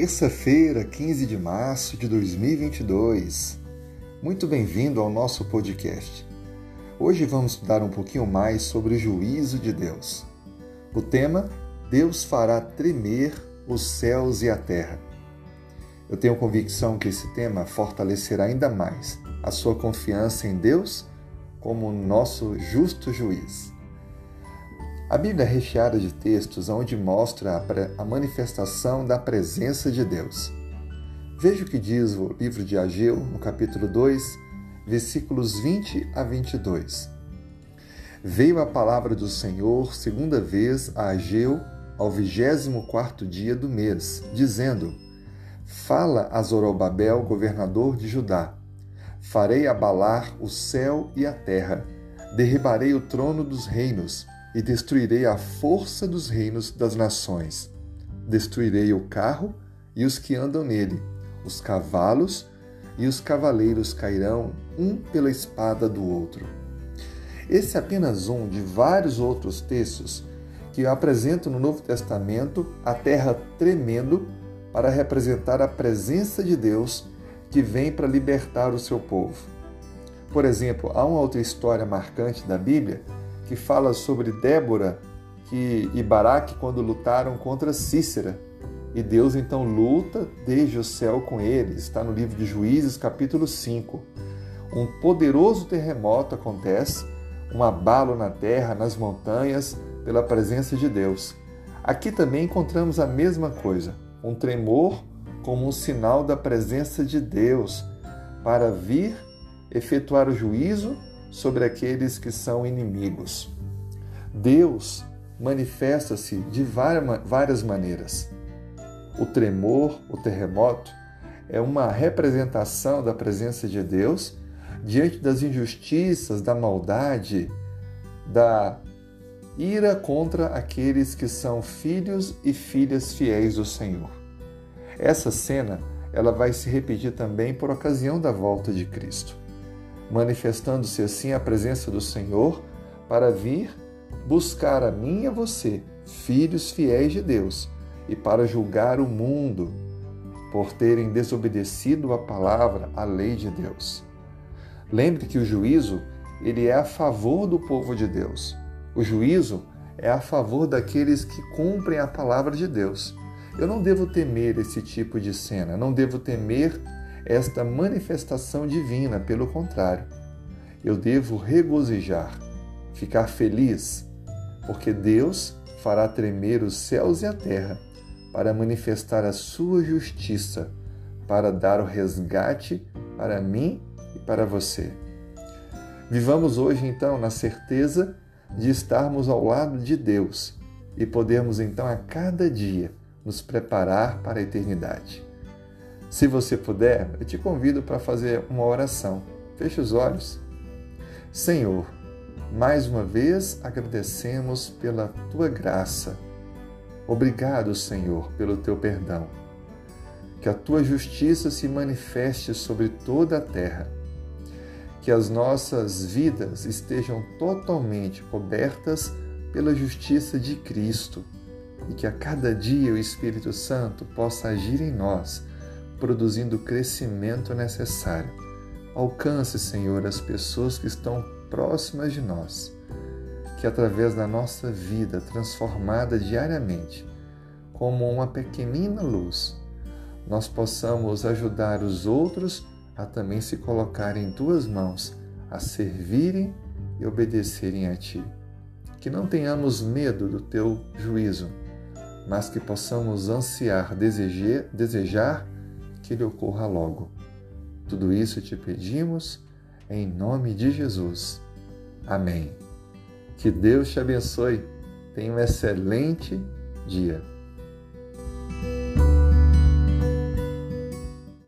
terça-feira, 15 de março de 2022. Muito bem-vindo ao nosso podcast. Hoje vamos estudar um pouquinho mais sobre o juízo de Deus. O tema: Deus fará tremer os céus e a terra. Eu tenho convicção que esse tema fortalecerá ainda mais a sua confiança em Deus como nosso justo juiz. A Bíblia é recheada de textos onde mostra a manifestação da presença de Deus. Veja o que diz o livro de Ageu, no capítulo 2, versículos 20 a 22. Veio a palavra do Senhor segunda vez a Ageu ao vigésimo quarto dia do mês, dizendo: Fala a Zorobabel, governador de Judá. Farei abalar o céu e a terra, derribarei o trono dos reinos e destruirei a força dos reinos das nações. Destruirei o carro e os que andam nele, os cavalos e os cavaleiros cairão um pela espada do outro. Esse é apenas um de vários outros textos que apresentam no Novo Testamento a terra tremendo para representar a presença de Deus que vem para libertar o seu povo. Por exemplo, há uma outra história marcante da Bíblia que fala sobre Débora que, e Baraque quando lutaram contra Cícera. E Deus então luta desde o céu com eles. Está no livro de Juízes, capítulo 5. Um poderoso terremoto acontece, um abalo na terra, nas montanhas, pela presença de Deus. Aqui também encontramos a mesma coisa, um tremor como um sinal da presença de Deus para vir efetuar o juízo sobre aqueles que são inimigos. Deus manifesta-se de várias maneiras. O tremor, o terremoto, é uma representação da presença de Deus diante das injustiças, da maldade, da ira contra aqueles que são filhos e filhas fiéis do Senhor. Essa cena, ela vai se repetir também por ocasião da volta de Cristo manifestando-se assim a presença do Senhor para vir buscar a mim e a você, filhos fiéis de Deus, e para julgar o mundo por terem desobedecido a palavra, a lei de Deus. Lembre que o juízo, ele é a favor do povo de Deus. O juízo é a favor daqueles que cumprem a palavra de Deus. Eu não devo temer esse tipo de cena, não devo temer esta manifestação divina, pelo contrário, eu devo regozijar, ficar feliz, porque Deus fará tremer os céus e a terra para manifestar a sua justiça, para dar o resgate para mim e para você. Vivamos hoje, então, na certeza de estarmos ao lado de Deus e podermos, então, a cada dia nos preparar para a eternidade. Se você puder, eu te convido para fazer uma oração. Feche os olhos. Senhor, mais uma vez agradecemos pela tua graça. Obrigado, Senhor, pelo teu perdão. Que a tua justiça se manifeste sobre toda a terra. Que as nossas vidas estejam totalmente cobertas pela justiça de Cristo e que a cada dia o Espírito Santo possa agir em nós produzindo o crescimento necessário. Alcance, Senhor, as pessoas que estão próximas de nós, que através da nossa vida transformada diariamente, como uma pequenina luz, nós possamos ajudar os outros a também se colocarem em tuas mãos, a servirem e obedecerem a ti. Que não tenhamos medo do teu juízo, mas que possamos ansiar, desejar, desejar que ele ocorra logo. Tudo isso te pedimos em nome de Jesus. Amém. Que Deus te abençoe. Tenha um excelente dia.